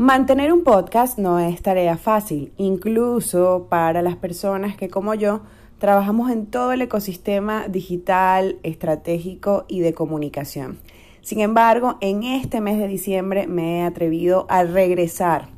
Mantener un podcast no es tarea fácil, incluso para las personas que como yo trabajamos en todo el ecosistema digital, estratégico y de comunicación. Sin embargo, en este mes de diciembre me he atrevido a regresar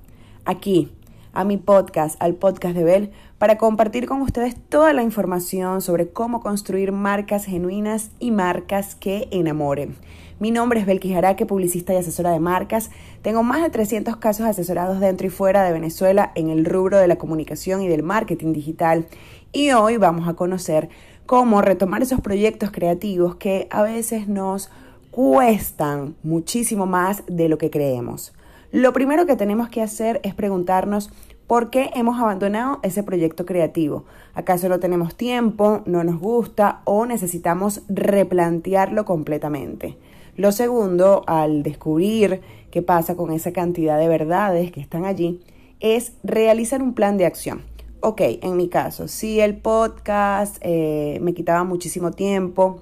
aquí a mi podcast, al podcast de Bell, para compartir con ustedes toda la información sobre cómo construir marcas genuinas y marcas que enamoren. Mi nombre es Belkis Jaraque, publicista y asesora de marcas. Tengo más de 300 casos asesorados dentro y fuera de Venezuela en el rubro de la comunicación y del marketing digital. Y hoy vamos a conocer cómo retomar esos proyectos creativos que a veces nos cuestan muchísimo más de lo que creemos. Lo primero que tenemos que hacer es preguntarnos ¿Por qué hemos abandonado ese proyecto creativo? ¿Acaso no tenemos tiempo, no nos gusta o necesitamos replantearlo completamente? Lo segundo, al descubrir qué pasa con esa cantidad de verdades que están allí, es realizar un plan de acción. Ok, en mi caso, si el podcast eh, me quitaba muchísimo tiempo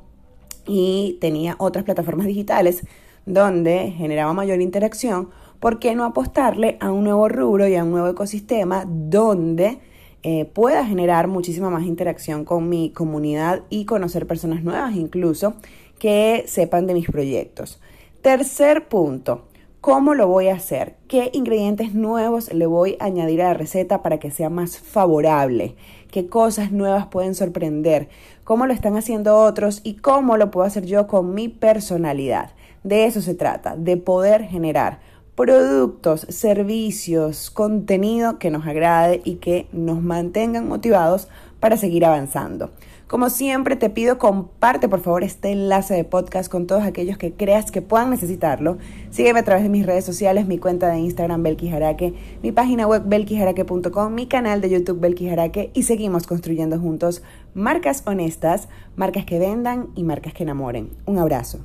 y tenía otras plataformas digitales donde generaba mayor interacción, ¿por qué no apostarle a un nuevo rubro y a un nuevo ecosistema donde eh, pueda generar muchísima más interacción con mi comunidad y conocer personas nuevas incluso que sepan de mis proyectos. Tercer punto, ¿cómo lo voy a hacer? ¿Qué ingredientes nuevos le voy a añadir a la receta para que sea más favorable? ¿Qué cosas nuevas pueden sorprender? ¿Cómo lo están haciendo otros? ¿Y cómo lo puedo hacer yo con mi personalidad? De eso se trata, de poder generar productos, servicios, contenido que nos agrade y que nos mantengan motivados para seguir avanzando. Como siempre te pido comparte por favor este enlace de podcast con todos aquellos que creas que puedan necesitarlo. Sígueme a través de mis redes sociales, mi cuenta de Instagram Belkijaraque, mi página web belkijaraque.com, mi canal de YouTube Belkijaraque y seguimos construyendo juntos marcas honestas, marcas que vendan y marcas que enamoren. Un abrazo.